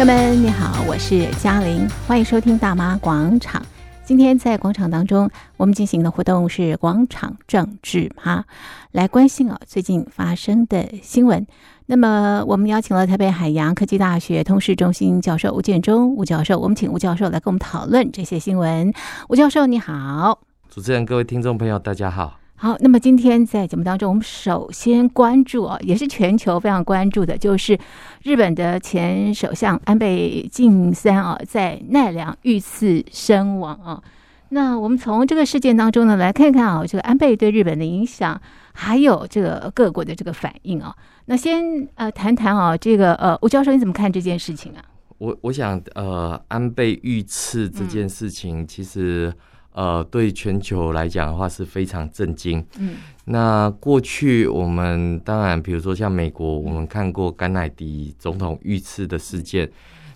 朋友们，你好，我是嘉玲，欢迎收听大妈广场。今天在广场当中，我们进行的活动是广场政治哈，来关心啊最近发生的新闻。那么我们邀请了台北海洋科技大学通识中心教授吴建中吴教授，我们请吴教授来跟我们讨论这些新闻。吴教授你好，主持人各位听众朋友大家好。好，那么今天在节目当中，我们首先关注啊，也是全球非常关注的，就是日本的前首相安倍晋三啊，在奈良遇刺身亡啊。那我们从这个事件当中呢，来看看啊，这个安倍对日本的影响，还有这个各国的这个反应啊。那先呃谈谈啊，这个呃吴教授你怎么看这件事情啊？我我想呃，安倍遇刺这件事情，其实。呃，对全球来讲的话是非常震惊。嗯，那过去我们当然，比如说像美国，我们看过甘乃迪总统遇刺的事件。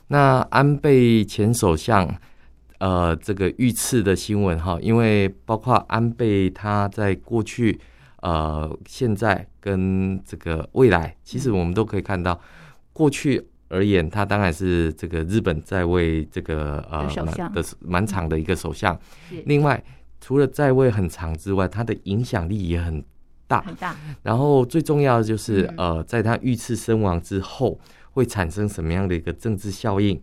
那安倍前首相，呃，这个遇刺的新闻哈，因为包括安倍他在过去、呃，现在跟这个未来，其实我们都可以看到过去。而言，他当然是这个日本在位这个呃的蛮长的一个首相。另外，除了在位很长之外，他的影响力也很大。很大。然后最重要的就是呃，在他遇刺身亡之后，会产生什么样的一个政治效应？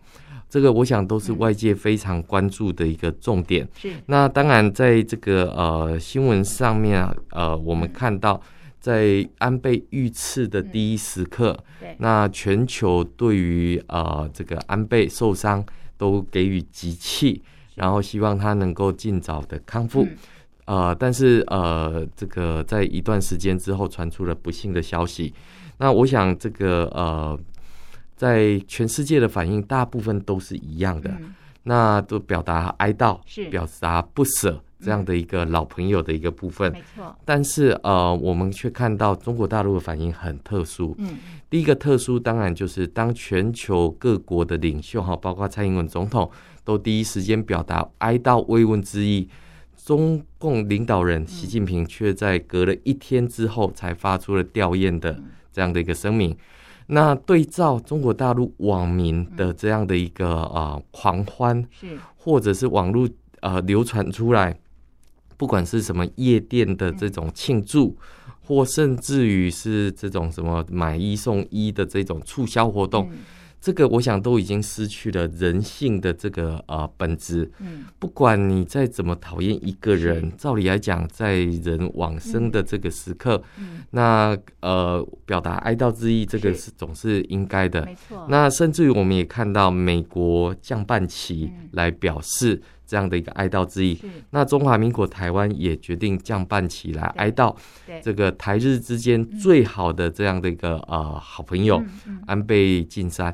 这个我想都是外界非常关注的一个重点。是。那当然，在这个呃新闻上面啊，呃，我们看到。在安倍遇刺的第一时刻，嗯、那全球对于呃这个安倍受伤都给予集气，然后希望他能够尽早的康复。嗯、呃，但是呃这个在一段时间之后传出了不幸的消息。那我想这个呃在全世界的反应大部分都是一样的，嗯、那都表达哀悼，是。表达不舍。这样的一个老朋友的一个部分，没错。但是呃，我们却看到中国大陆的反应很特殊。嗯，第一个特殊当然就是当全球各国的领袖哈，包括蔡英文总统，都第一时间表达哀悼慰问之意，中共领导人习近平却在隔了一天之后才发出了吊唁的这样的一个声明。那对照中国大陆网民的这样的一个呃狂欢，是或者是网络呃流传出来。不管是什么夜店的这种庆祝，或甚至于是这种什么买一送一的这种促销活动，这个我想都已经失去了人性的这个呃本质。不管你再怎么讨厌一个人，照理来讲，在人往生的这个时刻，那呃表达哀悼之意，这个是总是应该的。没错。那甚至于我们也看到美国降半旗来表示。这样的一个哀悼之意，那中华民国台湾也决定降半旗来哀悼这个台日之间最好的这样的一个呃好朋友安倍晋三。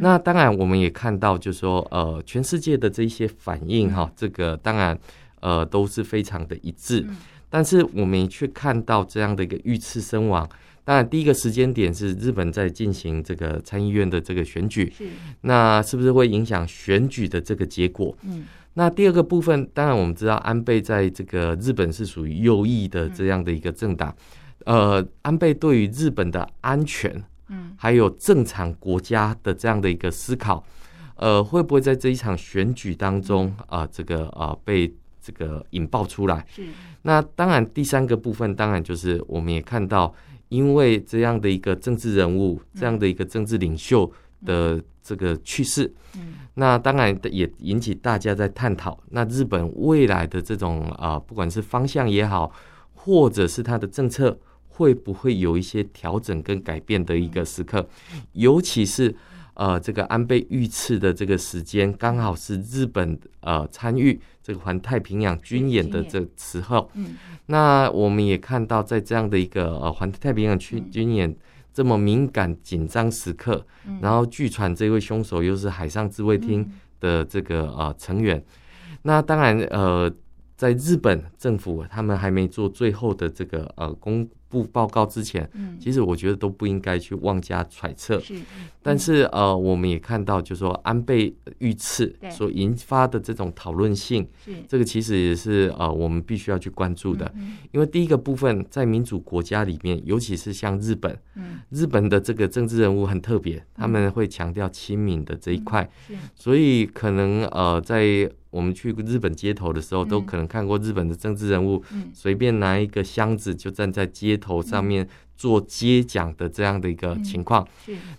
那当然我们也看到，就是说呃全世界的这一些反应哈，这个当然呃都是非常的一致，但是我们却看到这样的一个遇刺身亡。当然第一个时间点是日本在进行这个参议院的这个选举，那是不是会影响选举的这个结果？嗯。那第二个部分，当然我们知道安倍在这个日本是属于右翼的这样的一个政党，呃，安倍对于日本的安全，嗯，还有正常国家的这样的一个思考，呃，会不会在这一场选举当中啊，这个啊被这个引爆出来？是。那当然第三个部分，当然就是我们也看到，因为这样的一个政治人物，这样的一个政治领袖的这个去世。嗯。那当然也引起大家在探讨，那日本未来的这种啊、呃，不管是方向也好，或者是它的政策，会不会有一些调整跟改变的一个时刻？尤其是呃，这个安倍遇刺的这个时间，刚好是日本呃参与这个环太平洋军演的这时候。嗯，那我们也看到，在这样的一个呃环太平洋军军演。这么敏感紧张时刻，然后据传这位凶手又是海上自卫厅的这个呃成员，那当然呃，在日本政府他们还没做最后的这个呃公布报告之前，其实我觉得都不应该去妄加揣测。但是呃，我们也看到，就是说安倍遇刺所引发的这种讨论性，这个其实也是呃我们必须要去关注的。因为第一个部分，在民主国家里面，尤其是像日本，日本的这个政治人物很特别，他们会强调亲民的这一块，嗯、所以可能呃，在我们去日本街头的时候，都可能看过日本的政治人物随便拿一个箱子就站在街头上面做街讲的这样的一个情况。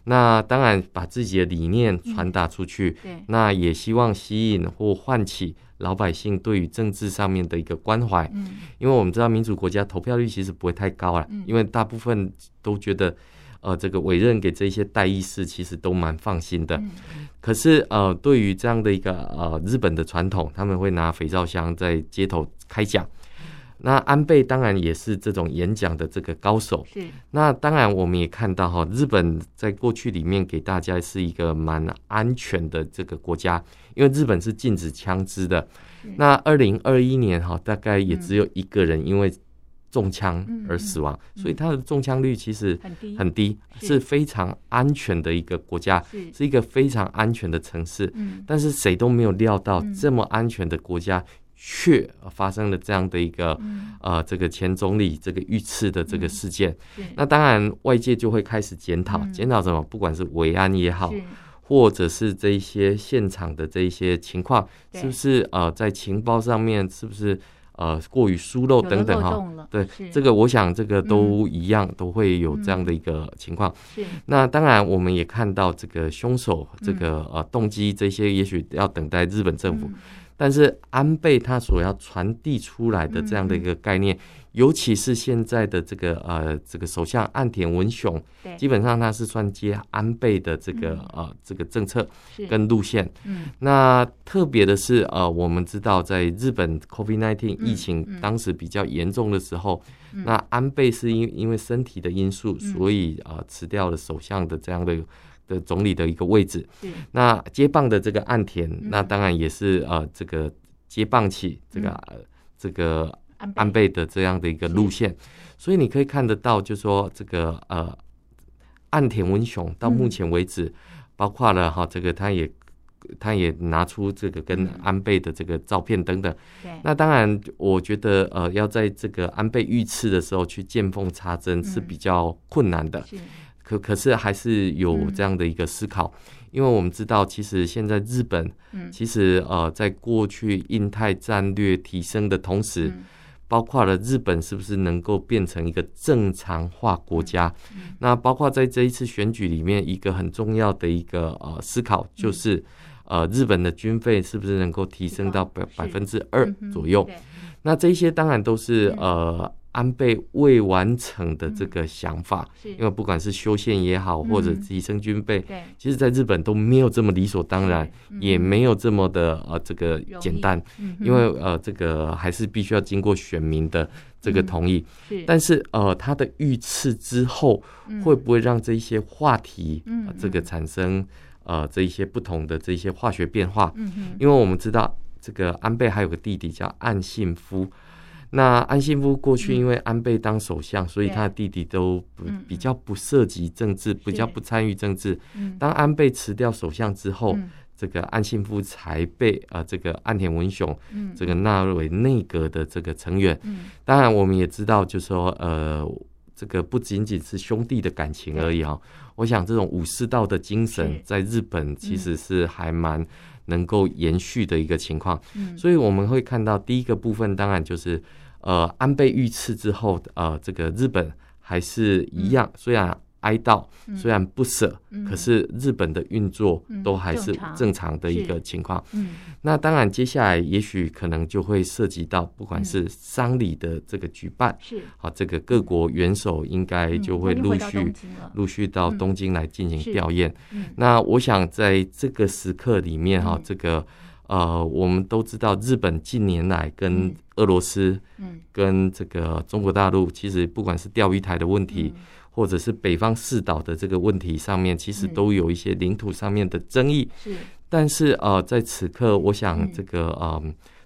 那当然把自己的理念传达出去，那也希望吸引或唤起。老百姓对于政治上面的一个关怀，嗯，因为我们知道民主国家投票率其实不会太高了，嗯，因为大部分都觉得，呃，这个委任给这些代议士其实都蛮放心的。嗯，可是，呃，对于这样的一个呃日本的传统，他们会拿肥皂箱在街头开讲。那安倍当然也是这种演讲的这个高手。是。那当然我们也看到哈，日本在过去里面给大家是一个蛮安全的这个国家，因为日本是禁止枪支的。那二零二一年哈，大概也只有一个人因为中枪而死亡，所以他的中枪率其实很低，很低，是非常安全的一个国家，是一个非常安全的城市。但是谁都没有料到这么安全的国家。却发生了这样的一个、嗯、呃，这个前总理这个遇刺的这个事件，嗯、那当然外界就会开始检讨，检、嗯、讨什么？不管是维安也好，或者是这一些现场的这一些情况，是不是呃在情报上面是不是呃过于疏漏等等哈？对，这个我想这个都一样，嗯、都会有这样的一个情况。是，那当然我们也看到这个凶手这个呃动机这些，也许要等待日本政府。嗯但是安倍他所要传递出来的这样的一个概念，尤其是现在的这个呃这个首相岸田文雄，基本上他是算接安倍的这个呃这个政策跟路线。那特别的是呃，我们知道在日本 COVID-19 疫情当时比较严重的时候，那安倍是因因为身体的因素，所以呃辞掉了首相的这样的。的总理的一个位置，那接棒的这个岸田，那当然也是呃这个接棒起这个这个安倍的这样的一个路线，所以你可以看得到，就是说这个呃岸田文雄到目前为止，包括了哈这个他也他也拿出这个跟安倍的这个照片等等，那当然我觉得呃要在这个安倍遇刺的时候去见缝插针是比较困难的。可可是还是有这样的一个思考，嗯、因为我们知道，其实现在日本，其实呃，在过去印太战略提升的同时，嗯、包括了日本是不是能够变成一个正常化国家？那包括在这一次选举里面，一个很重要的一个呃思考就是，嗯、呃，日本的军费是不是能够提升到百百分之二左右？那这些当然都是呃。安倍未完成的这个想法，因为不管是修宪也好，或者提升军备，其实在日本都没有这么理所当然，也没有这么的呃这个简单，因为呃这个还是必须要经过选民的这个同意。是。但是呃他的遇刺之后，会不会让这一些话题这个产生呃这一些不同的这一些化学变化？因为我们知道这个安倍还有个弟弟叫岸信夫。那安信夫过去因为安倍当首相，所以他的弟弟都不比较不涉及政治，比较不参与政治。当安倍辞掉首相之后，这个安信夫才被呃这个岸田文雄这个纳入为内阁的这个成员。当然，我们也知道，就是说呃，这个不仅仅是兄弟的感情而已啊。我想这种武士道的精神在日本其实是还蛮能够延续的一个情况，所以我们会看到第一个部分，当然就是呃安倍遇刺之后，呃这个日本还是一样，虽然。哀悼虽然不舍，嗯、可是日本的运作都还是正常。的一个情况。嗯、那当然，接下来也许可能就会涉及到，不管是丧礼的这个举办，是。好，这个各国元首应该就会陆续陆续到东京来进行吊唁。那我想在这个时刻里面，哈，这个呃，我们都知道，日本近年来跟俄罗斯，嗯，跟这个中国大陆，其实不管是钓鱼台的问题。或者是北方四岛的这个问题上面，其实都有一些领土上面的争议。是，但是呃，在此刻，我想这个呃，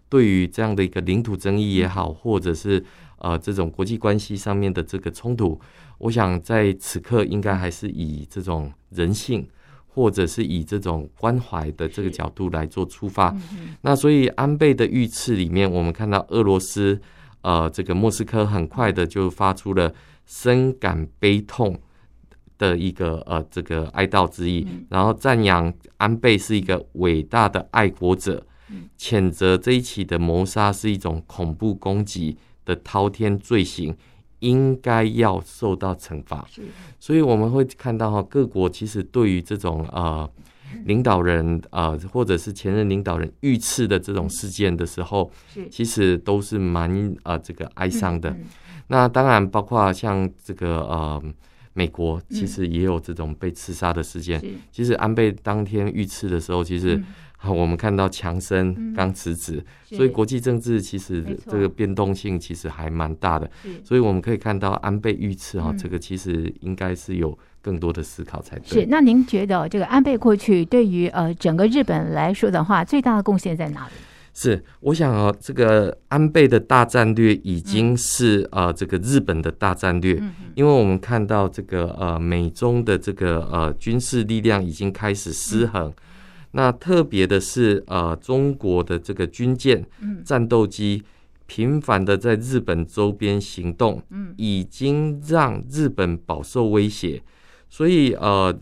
对于这样的一个领土争议也好，或者是呃这种国际关系上面的这个冲突，我想在此刻应该还是以这种人性，或者是以这种关怀的这个角度来做出发。那所以安倍的遇刺里面，我们看到俄罗斯呃这个莫斯科很快的就发出了。深感悲痛，的一个呃这个哀悼之意，然后赞扬安倍是一个伟大的爱国者，谴责这一起的谋杀是一种恐怖攻击的滔天罪行，应该要受到惩罚。所以我们会看到哈，各国其实对于这种呃领导人呃或者是前任领导人遇刺的这种事件的时候，其实都是蛮呃这个哀伤的。那当然包括像这个呃。美国其实也有这种被刺杀的事件。嗯、其实安倍当天遇刺的时候，其实我们看到强生刚辞职，嗯、所以国际政治其实这个变动性其实还蛮大的。所以我们可以看到安倍遇刺哈，这个其实应该是有更多的思考才对。是，那您觉得这个安倍过去对于呃整个日本来说的话，最大的贡献在哪里？是，我想啊，这个安倍的大战略已经是呃，这个日本的大战略，因为我们看到这个呃，美中的这个呃军事力量已经开始失衡。那特别的是呃，中国的这个军舰、战斗机频繁的在日本周边行动，已经让日本饱受威胁，所以呃。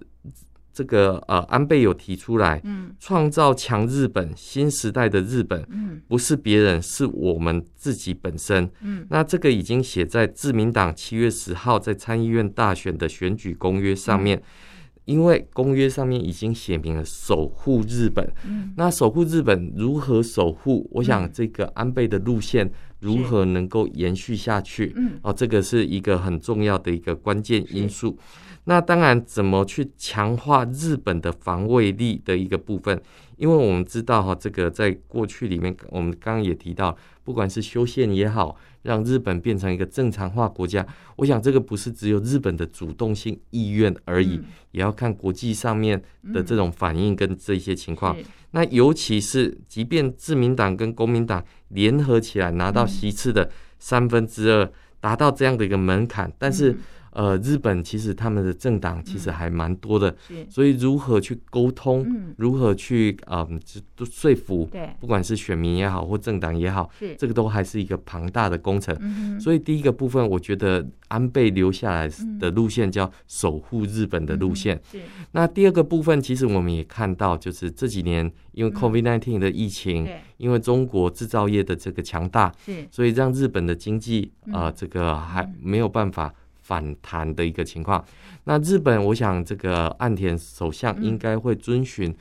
这个呃，安倍有提出来，嗯，创造强日本新时代的日本，嗯，不是别人，是我们自己本身，嗯，那这个已经写在自民党七月十号在参议院大选的选举公约上面，因为公约上面已经写明了守护日本，嗯，那守护日本如何守护？我想这个安倍的路线如何能够延续下去？嗯，哦，这个是一个很重要的一个关键因素。那当然，怎么去强化日本的防卫力的一个部分？因为我们知道哈，这个在过去里面，我们刚刚也提到，不管是修宪也好，让日本变成一个正常化国家，我想这个不是只有日本的主动性意愿而已，也要看国际上面的这种反应跟这些情况。那尤其是，即便自民党跟公民党联合起来拿到席次的三分之二，达到这样的一个门槛，但是。呃，日本其实他们的政党其实还蛮多的，嗯、所以如何去沟通，嗯、如何去呃就说服，对，不管是选民也好或政党也好，是。这个都还是一个庞大的工程。嗯、所以第一个部分，我觉得安倍留下来的路线叫守护日本的路线。嗯、那第二个部分，其实我们也看到，就是这几年因为 COVID-19 的疫情，嗯、因为中国制造业的这个强大，是。所以让日本的经济啊、呃，这个还没有办法。反弹的一个情况，那日本，我想这个岸田首相应该会遵循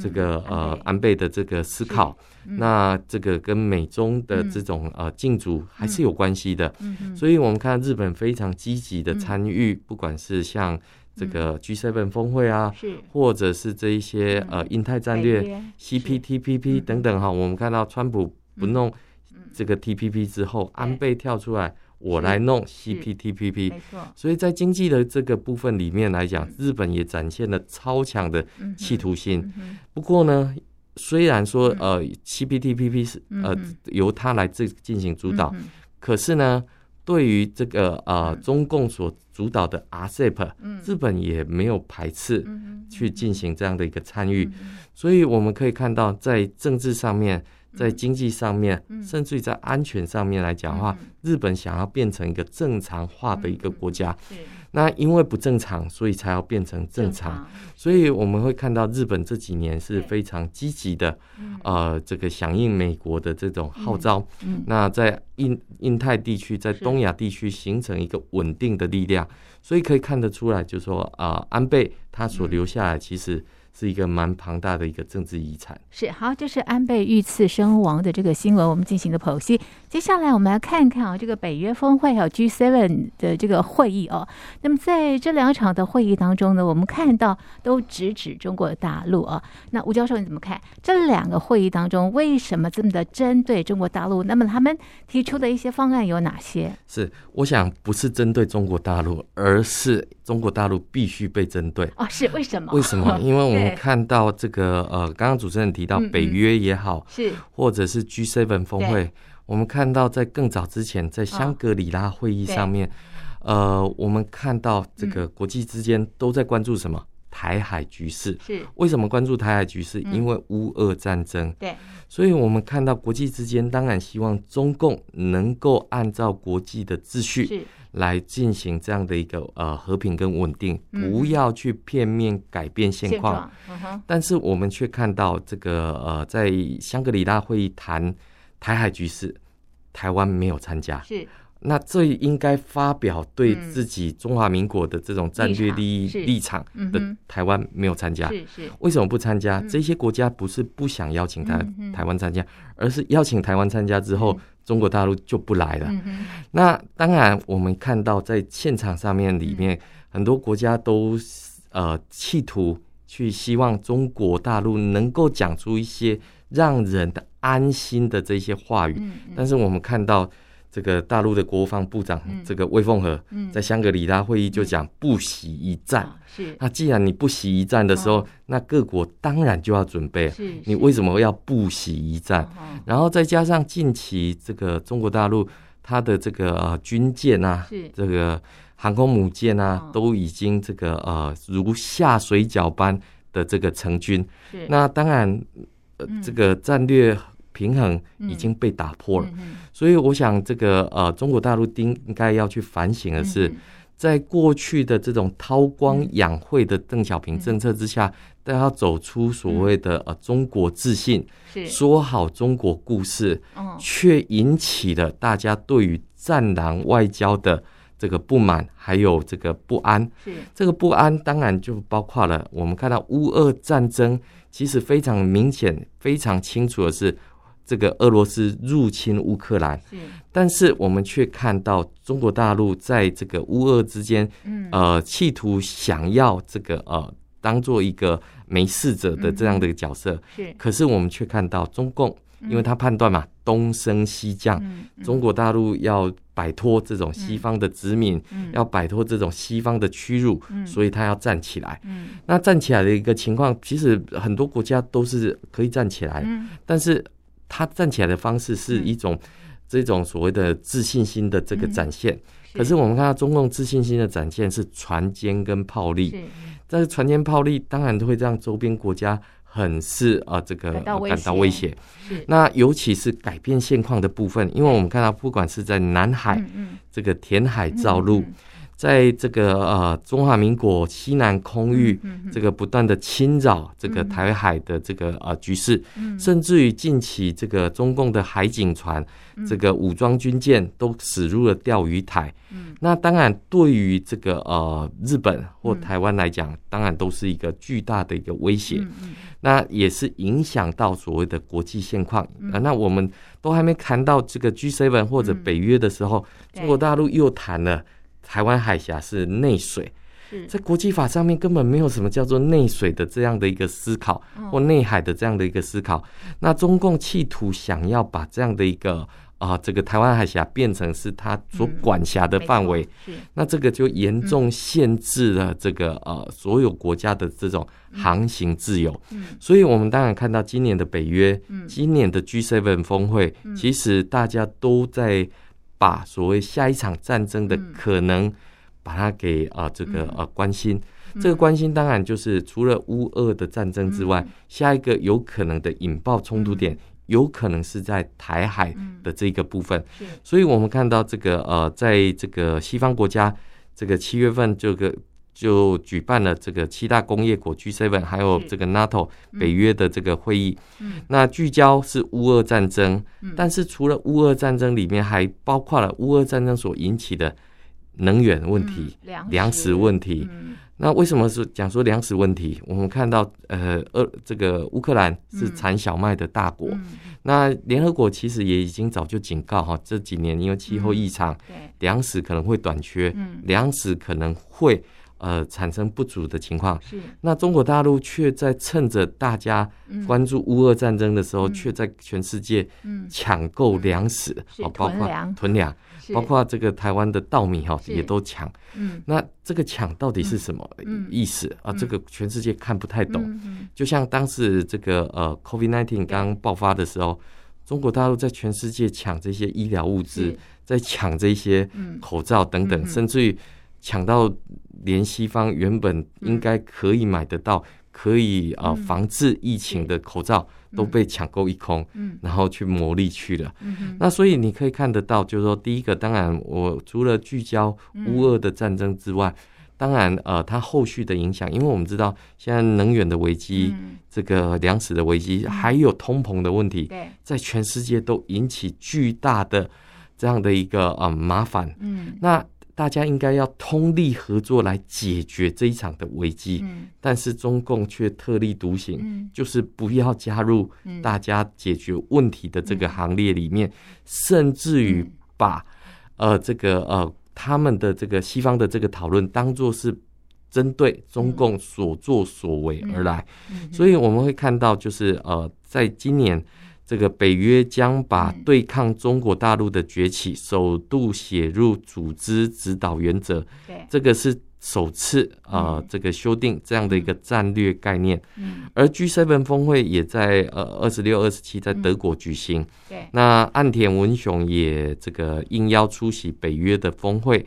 这个呃安倍。的这个思考，那这个跟美中的这种呃竞逐还是有关系的，所以我们看日本非常积极的参与，不管是像这个 G7 峰会啊，或者是这一些呃印太战略 CPTPP 等等哈，我们看到川普不弄这个 TPP 之后，安倍跳出来。我来弄 CPTPP，没错。所以在经济的这个部分里面来讲，日本也展现了超强的企图心。不过呢，虽然说呃 CPTPP 是呃由他来这进行主导，可是呢，对于这个呃中共所主导的 RCEP，日本也没有排斥去进行这样的一个参与。所以我们可以看到，在政治上面。在经济上面，甚至于在安全上面来讲的话，日本想要变成一个正常化的一个国家，那因为不正常，所以才要变成正常。所以我们会看到日本这几年是非常积极的，呃，这个响应美国的这种号召。那在印印太地区，在东亚地区形成一个稳定的力量，所以可以看得出来，就是说啊，安倍他所留下来其实。是一个蛮庞大的一个政治遗产。是好，这是安倍遇刺身亡的这个新闻，我们进行的剖析。接下来我们来看一看啊，这个北约峰会还有 G7 的这个会议哦。那么在这两场的会议当中呢，我们看到都直指中国大陆啊。那吴教授你怎么看这两个会议当中为什么这么的针对中国大陆？那么他们提出的一些方案有哪些？是，我想不是针对中国大陆，而是中国大陆必须被针对。哦，是为什么？为什么？因为我们。我们看到这个呃，刚刚主持人提到北约也好，是、或者是 G7 峰会，我们看到在更早之前，在香格里拉会议上面，哦、呃，我们看到这个国际之间都在关注什么？嗯、台海局势。是为什么关注台海局势？嗯、因为乌俄战争。对，所以我们看到国际之间当然希望中共能够按照国际的秩序。来进行这样的一个呃和平跟稳定，不要去片面改变现况。但是我们却看到这个呃，在香格里拉会议谈台海局势，台湾没有参加。是。那这应该发表对自己中华民国的这种战略利益立场的台湾没有参加，是是，为什么不参加？这些国家不是不想邀请台台湾参加，而是邀请台湾参加之后，中国大陆就不来了。那当然，我们看到在现场上面里面，很多国家都呃企图去希望中国大陆能够讲出一些让人的安心的这些话语，但是我们看到。这个大陆的国防部长，这个魏凤和，在香格里拉会议就讲不惜一战。是，那既然你不惜一战的时候，那各国当然就要准备。是你为什么要不惜一战？然后再加上近期这个中国大陆它的这个军舰啊，这个航空母舰啊，都已经这个呃如下水饺般的这个成军。那当然，这个战略。平衡已经被打破了，嗯、所以我想，这个呃，中国大陆应应该要去反省的是，在过去的这种韬光养晦的邓小平政策之下，都要走出所谓的呃中国自信，说好中国故事，却引起了大家对于战狼外交的这个不满，还有这个不安。这个不安当然就包括了我们看到乌俄战争，其实非常明显、非常清楚的是。这个俄罗斯入侵乌克兰，但是我们却看到中国大陆在这个乌俄之间，呃，企图想要这个呃，当做一个没事者的这样的一个角色。是，可是我们却看到中共，因为他判断嘛，东升西降，中国大陆要摆脱这种西方的殖民，要摆脱这种西方的屈辱，所以他要站起来。那站起来的一个情况，其实很多国家都是可以站起来，但是。他站起来的方式是一种这种所谓的自信心的这个展现，可是我们看到中共自信心的展现是船坚跟炮利，但是船坚炮利当然都会让周边国家很是啊这个感到威胁。那尤其是改变现况的部分，因为我们看到不管是在南海这个填海造陆。在这个呃中华民国西南空域，这个不断的侵扰这个台海的这个呃局势，甚至于近期这个中共的海警船，这个武装军舰都驶入了钓鱼台。那当然，对于这个呃日本或台湾来讲，当然都是一个巨大的一个威胁。那也是影响到所谓的国际现况。啊。那我们都还没谈到这个 G7 或者北约的时候，中国大陆又谈了。台湾海峡是内水，在国际法上面根本没有什么叫做内水的这样的一个思考，或内海的这样的一个思考。那中共企图想要把这样的一个啊，这个台湾海峡变成是他所管辖的范围，那这个就严重限制了这个呃所有国家的这种航行自由。所以我们当然看到今年的北约，今年的 G7 峰会，其实大家都在。把所谓下一场战争的可能，把它给啊这个呃关心，这个关心当然就是除了乌俄的战争之外，下一个有可能的引爆冲突点，有可能是在台海的这个部分。所以我们看到这个呃，在这个西方国家，这个七月份这个。就举办了这个七大工业国 G7，还有这个 NATO 北约的这个会议。嗯那聚焦是乌俄战争，但是除了乌俄战争里面，还包括了乌俄战争所引起的能源问题、粮食问题。那为什么是讲说粮食问题？我们看到，呃，俄这个乌克兰是产小麦的大国。那联合国其实也已经早就警告哈，这几年因为气候异常，粮食可能会短缺，粮食可能会。呃，产生不足的情况。是。那中国大陆却在趁着大家关注乌俄战争的时候，却在全世界抢购粮食，哦，包括囤粮，包括这个台湾的稻米哈也都抢。嗯。那这个抢到底是什么意思？啊？这个全世界看不太懂。就像当时这个呃，COVID-19 刚爆发的时候，中国大陆在全世界抢这些医疗物资，在抢这些口罩等等，甚至于抢到。连西方原本应该可以买得到可以啊、呃、防治疫情的口罩都被抢购一空，嗯，然后去牟利去了。嗯，那所以你可以看得到，就是说，第一个，当然我除了聚焦乌俄的战争之外，当然呃，它后续的影响，因为我们知道现在能源的危机，这个粮食的危机，还有通膨的问题，在全世界都引起巨大的这样的一个啊、呃、麻烦。嗯，那。大家应该要通力合作来解决这一场的危机，嗯，但是中共却特立独行，嗯，就是不要加入大家解决问题的这个行列里面，甚至于把呃这个呃他们的这个西方的这个讨论当做是针对中共所作所为而来，所以我们会看到就是呃在今年。这个北约将把对抗中国大陆的崛起首度写入组织指导原则，这个是首次啊、呃，这个修订这样的一个战略概念。嗯。而 G7 峰会也在呃二十六、二十七在德国举行。对。那岸田文雄也这个应邀出席北约的峰会。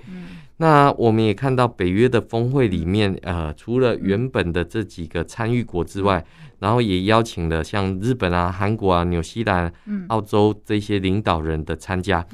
那我们也看到北约的峰会里面，呃，除了原本的这几个参与国之外，然后也邀请了像日本啊、韩国啊、纽西兰、澳洲这些领导人的参加。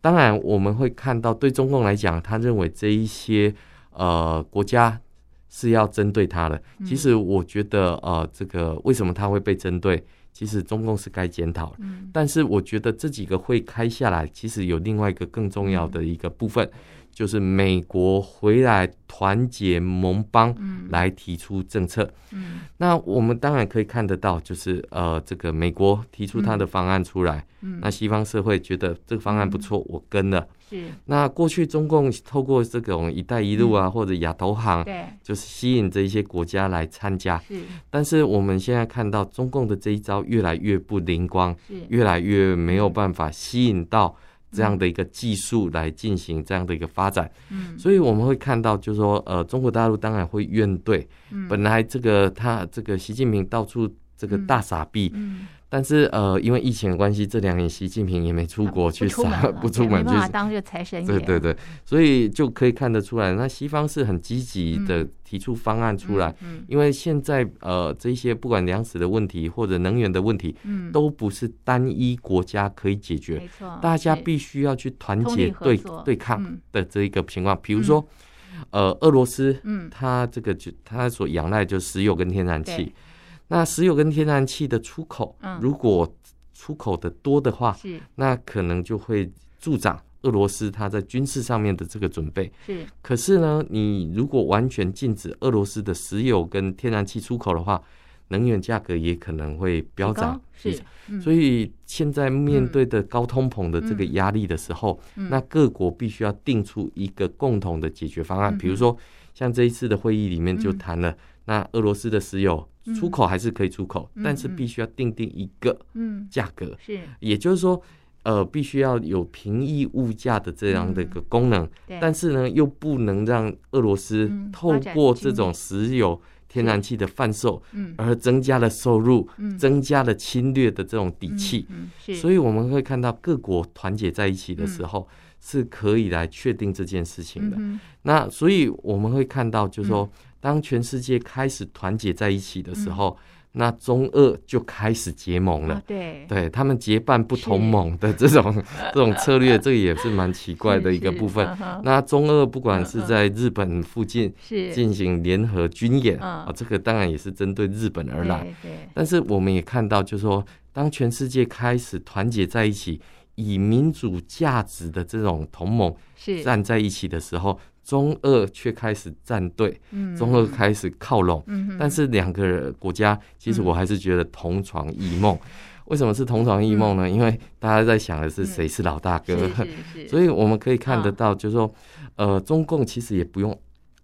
当然，我们会看到，对中共来讲，他认为这一些呃国家是要针对他的。其实，我觉得呃，这个为什么他会被针对？其实中共是该检讨。但是，我觉得这几个会开下来，其实有另外一个更重要的一个部分。就是美国回来团结盟邦来提出政策，嗯，那我们当然可以看得到，就是呃，这个美国提出他的方案出来，嗯，那西方社会觉得这个方案不错，我跟了，是。那过去中共透过这种“一带一路”啊，或者亚投行，对，就是吸引这一些国家来参加，是。但是我们现在看到中共的这一招越来越不灵光，是，越来越没有办法吸引到。这样的一个技术来进行这样的一个发展，嗯，所以我们会看到，就是说，呃，中国大陆当然会怨怼，嗯，本来这个他这个习近平到处这个大傻逼，嗯。但是呃，因为疫情的关系，这两年习近平也没出国去撒，不出门，去当这个财神爷。对对对，所以就可以看得出来，那西方是很积极的提出方案出来。嗯，因为现在呃，这些不管粮食的问题或者能源的问题，嗯，都不是单一国家可以解决。没错，大家必须要去团结对对抗的这一个情况。比如说，呃，俄罗斯，嗯，它这个就它所仰赖就石油跟天然气。那石油跟天然气的出口，如果出口的多的话，是。那可能就会助长俄罗斯它在军事上面的这个准备。是，可是呢，你如果完全禁止俄罗斯的石油跟天然气出口的话，能源价格也可能会飙涨。是，所以现在面对的高通膨的这个压力的时候，那各国必须要定出一个共同的解决方案。比如说，像这一次的会议里面就谈了，那俄罗斯的石油。出口还是可以出口，嗯、但是必须要定定一个价格，嗯、是，也就是说，呃，必须要有平抑物价的这样的一个功能，嗯、但是呢，又不能让俄罗斯透过这种石油、天然气的贩售，而增加了收入，嗯、增加了侵略的这种底气，嗯嗯、所以我们会看到各国团结在一起的时候，是可以来确定这件事情的。嗯、那所以我们会看到，就是说。当全世界开始团结在一起的时候，嗯、那中俄就开始结盟了。啊、对，对他们结伴不同盟的这种 这种策略，这个也是蛮奇怪的一个部分。那中俄不管是在日本附近进行联合军演啊，这个当然也是针对日本而来。对，对但是我们也看到，就是说，当全世界开始团结在一起，以民主价值的这种同盟站在一起的时候。中俄却开始站队，中俄开始靠拢，嗯、但是两个国家其实我还是觉得同床异梦。嗯、为什么是同床异梦呢？嗯、因为大家在想的是谁是老大哥，所以我们可以看得到，就是说，呃，中共其实也不用。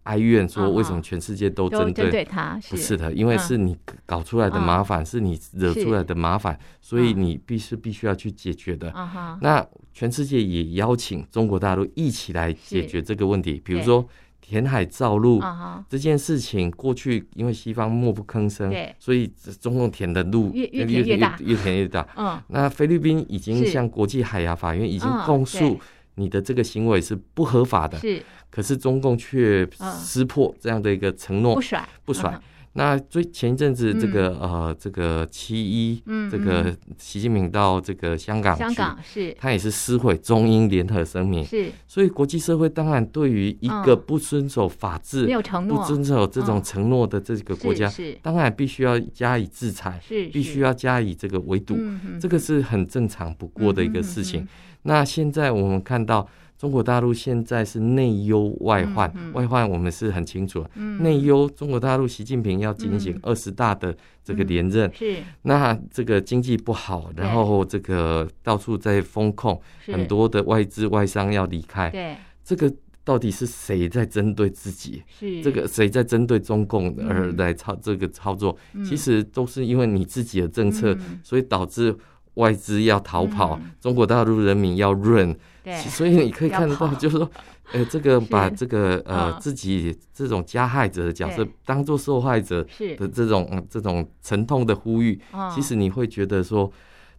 哀怨说：“为什么全世界都针对他？不是的，因为是你搞出来的麻烦，是你惹出来的麻烦，所以你必须必须要去解决的。那全世界也邀请中国大陆一起来解决这个问题。比如说填海造陆这件事情，过去因为西方默不吭声，所以中共填的路越越越大，越填越大。嗯，那菲律宾已经向国际海洋法院已经控诉你的这个行为是不合法的。是。”可是中共却撕破这样的一个承诺，不甩不甩。那最前一阵子这个、嗯、呃这个七一，嗯，这个习近平到这个香港去，香港是，他也是撕毁中英联合声明，是，所以国际社会当然对于一个不遵守法治、嗯、没有承诺、不遵守这种承诺的这个国家，是，是。当然必须要加以制裁，是，必须要加以这个围堵，这个是很正常不过的一个事情。那现在我们看到。中国大陆现在是内忧外患，嗯嗯、外患我们是很清楚的。内、嗯、忧，中国大陆习近平要进行二十大的这个连任，是。那这个经济不好，然后这个到处在封控，很多的外资外商要离开。对，这个到底是谁在针对自己？是。这个谁在针对中共而来操这个操作？嗯、其实都是因为你自己的政策，嗯、所以导致外资要逃跑，嗯、中国大陆人民要润。对，所以你可以看得到，就是说，呃，这个把这个呃自己这种加害者的角色当做受害者的这种这种沉痛的呼吁，其实你会觉得说，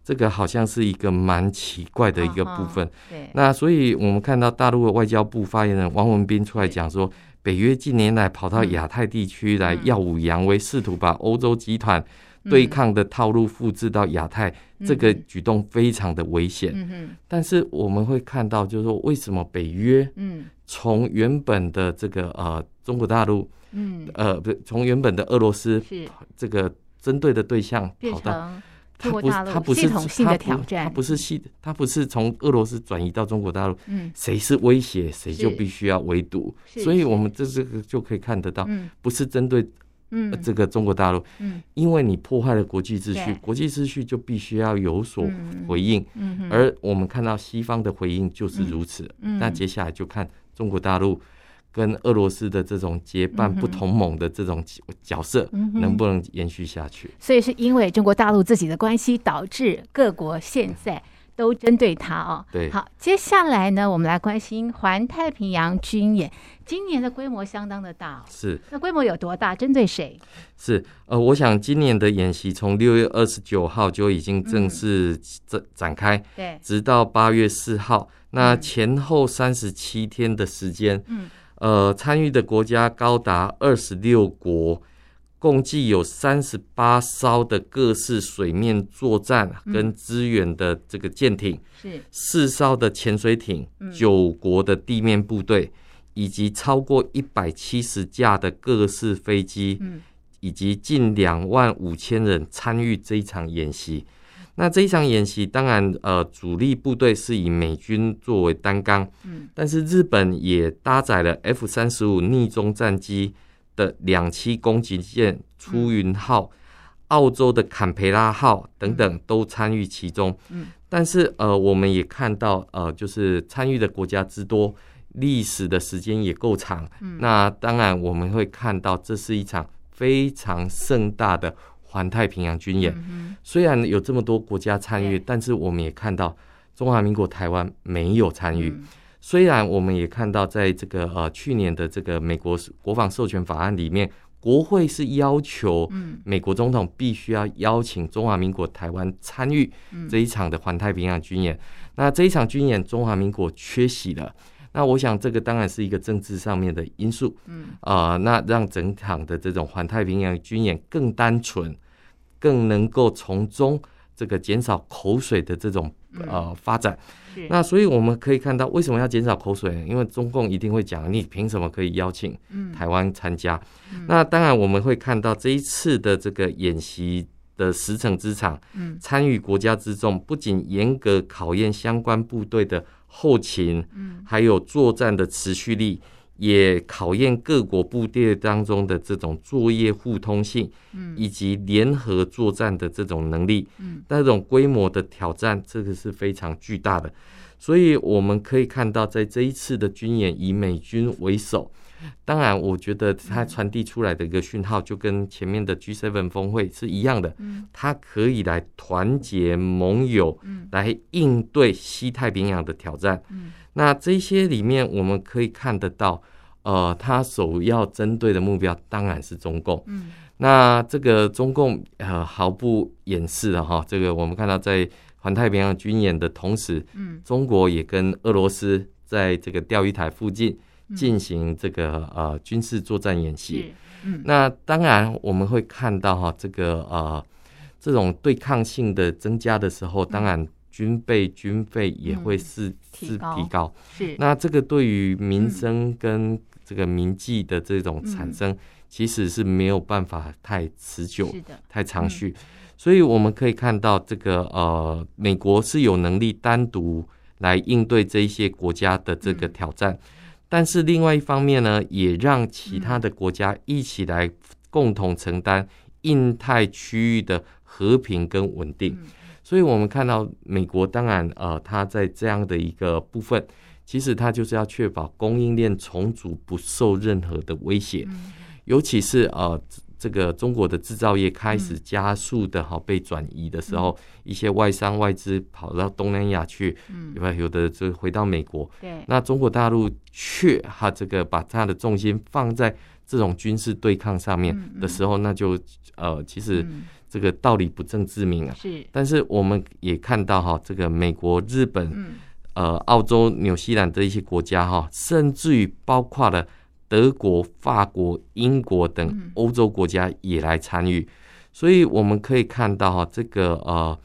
这个好像是一个蛮奇怪的一个部分。对，那所以我们看到大陆的外交部发言人王文斌出来讲说，北约近年来跑到亚太地区来耀武扬威，试图把欧洲集团。对抗的套路复制到亚太，嗯、这个举动非常的危险。嗯、哼。但是我们会看到，就是说，为什么北约，嗯。从原本的这个呃中国大陆，嗯、呃不，从原本的俄罗斯，是。这个针对的对象跑到，它不，它不是系统性的挑战，它不是系，它不是从俄罗斯转移到中国大陆，嗯，谁是威胁，谁就必须要围堵。所以我们这这个就可以看得到，嗯、不是针对。嗯，这个中国大陆，嗯，因为你破坏了国际秩序，国际秩序就必须要有所回应，嗯，嗯，而我们看到西方的回应就是如此，嗯，那接下来就看中国大陆跟俄罗斯的这种结伴不同盟的这种角色能不能延续下去。所以是因为中国大陆自己的关系，导致各国现在。都针对他哦。对，好，接下来呢，我们来关心环太平洋军演，今年的规模相当的大，哦。是，那规模有多大？针对谁？是，呃，我想今年的演习从六月二十九号就已经正式展展开，对，嗯，直到八月四号，那前后三十七天的时间，嗯，呃，参与的国家高达二十六国。共计有三十八艘的各式水面作战跟支援的这个舰艇，是四艘的潜水艇，九国的地面部队，以及超过一百七十架的各式飞机，以及近两万五千人参与这一场演习。那这一场演习，当然呃，主力部队是以美军作为担纲，但是日本也搭载了 F 三十五逆中战机。的两栖攻击舰出云号、澳洲的坎培拉号等等都参与其中。嗯，但是呃，我们也看到呃，就是参与的国家之多，历史的时间也够长。嗯，那当然我们会看到这是一场非常盛大的环太平洋军演。嗯，虽然有这么多国家参与，但是我们也看到中华民国台湾没有参与。嗯虽然我们也看到，在这个呃去年的这个美国国防授权法案里面，国会是要求美国总统必须要邀请中华民国台湾参与这一场的环太平洋军演。那这一场军演，中华民国缺席了。那我想，这个当然是一个政治上面的因素。嗯啊，那让整场的这种环太平洋军演更单纯，更能够从中这个减少口水的这种呃发展。那所以我们可以看到，为什么要减少口水？因为中共一定会讲，你凭什么可以邀请台湾参加？嗯、那当然我们会看到这一次的这个演习的十城之长，参与国家之重，不仅严格考验相关部队的后勤，还有作战的持续力。也考验各国部队当中的这种作业互通性，嗯以及联合作战的这种能力，嗯，那种规模的挑战，这个是非常巨大的。所以我们可以看到，在这一次的军演以美军为首，当然，我觉得它传递出来的一个讯号，就跟前面的 G7 峰会是一样的，它可以来团结盟友，来应对西太平洋的挑战。那这些里面，我们可以看得到，呃，它首要针对的目标当然是中共。嗯，那这个中共呃毫不掩饰的哈，这个我们看到在环太平洋军演的同时，嗯，中国也跟俄罗斯在这个钓鱼台附近进行这个呃军事作战演习。嗯，那当然我们会看到哈，这个呃这种对抗性的增加的时候，当然军备军费也会是是提高。是，那这个对于民生跟这个民计的这种产生，其实是没有办法太持久、太长续。所以我们可以看到，这个呃，美国是有能力单独来应对这一些国家的这个挑战，但是另外一方面呢，也让其他的国家一起来共同承担印太区域的和平跟稳定。所以我们看到美国，当然呃，它在这样的一个部分，其实它就是要确保供应链重组不受任何的威胁，尤其是呃。这个中国的制造业开始加速的哈被转移的时候，嗯、一些外商外资跑到东南亚去，嗯，有的就回到美国。对，那中国大陆却哈这个把它的重心放在这种军事对抗上面的时候，嗯嗯、那就呃其实这个道理不证自明啊。是，但是我们也看到哈，这个美国、日本、嗯、呃澳洲、纽西兰的一些国家哈，甚至于包括了。德国、法国、英国等欧洲国家也来参与，所以我们可以看到哈，这个呃，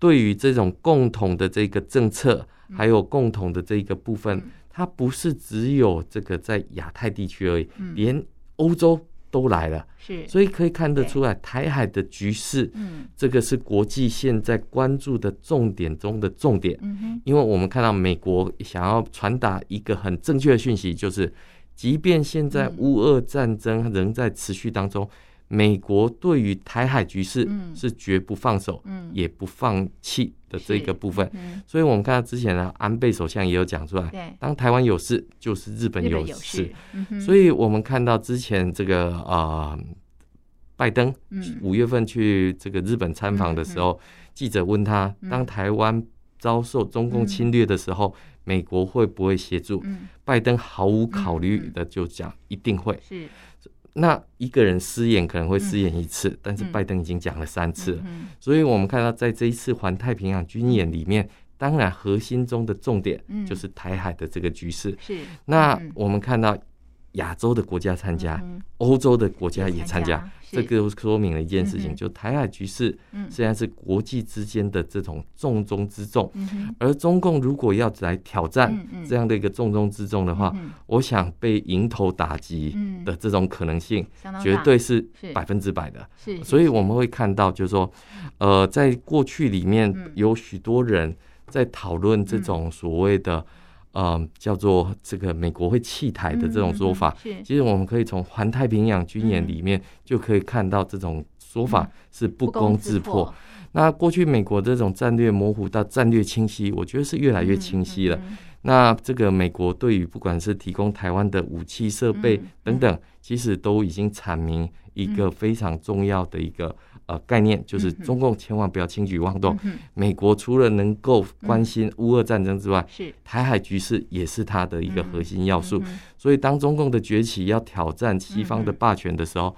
对于这种共同的这个政策，还有共同的这个部分，它不是只有这个在亚太地区而已，连欧洲都来了。是，所以可以看得出来，台海的局势，这个是国际现在关注的重点中的重点。因为我们看到美国想要传达一个很正确的讯息，就是。即便现在乌俄战争仍在持续当中，美国对于台海局势是绝不放手，也不放弃的这个部分。所以，我们看到之前呢，安倍首相也有讲出来，当台湾有事，就是日本有事。所以我们看到之前这个呃，拜登五月份去这个日本参访的时候，记者问他，当台湾遭受中共侵略的时候，美国会不会协助？拜登毫无考虑的就讲一定会。是，那一个人失言可能会失言一次，但是拜登已经讲了三次了。所以我们看到在这一次环太平洋军演里面，当然核心中的重点就是台海的这个局势。是，那我们看到。亚洲的国家参加，欧洲的国家也参加，这个说明了一件事情，就台海局势实际上是国际之间的这种重中之重。而中共如果要来挑战这样的一个重中之重的话，我想被迎头打击的这种可能性绝对是百分之百的。所以我们会看到，就是说，呃，在过去里面有许多人在讨论这种所谓的。嗯，叫做这个美国会弃台的这种说法，其实我们可以从环太平洋军演里面就可以看到这种说法是不攻自破。嗯、那过去美国这种战略模糊到战略清晰，我觉得是越来越清晰了。那这个美国对于不管是提供台湾的武器设备等等，其实都已经阐明一个非常重要的一个。呃，概念就是中共千万不要轻举妄动。美国除了能够关心乌俄战争之外，是、嗯、台海局势也是它的一个核心要素。所以，当中共的崛起要挑战西方的霸权的时候，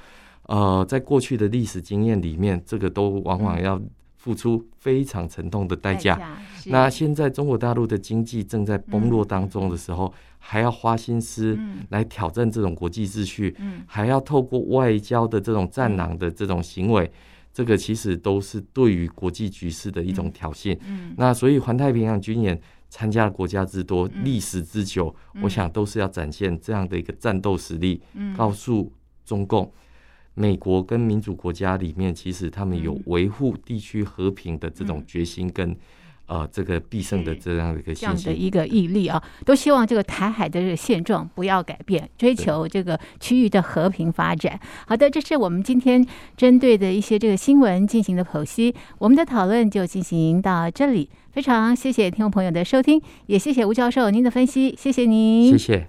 呃，在过去的历史经验里面，这个都往往要付出非常沉痛的代价。那现在中国大陆的经济正在崩落当中的时候，嗯、还要花心思来挑战这种国际秩序，嗯、还要透过外交的这种战狼的这种行为。这个其实都是对于国际局势的一种挑衅。嗯，嗯，那所以环太平洋军演参加的国家之多，嗯、历史之久，嗯、我想都是要展现这样的一个战斗实力，嗯、告诉中共，美国跟民主国家里面，其实他们有维护地区和平的这种决心跟。呃，这个必胜的这样的一个这样的一个毅力啊，都希望这个台海的这个现状不要改变，追求这个区域的和平发展。好的，这是我们今天针对的一些这个新闻进行的剖析，我们的讨论就进行到这里。非常谢谢听众朋友的收听，也谢谢吴教授您的分析，谢谢您，谢谢。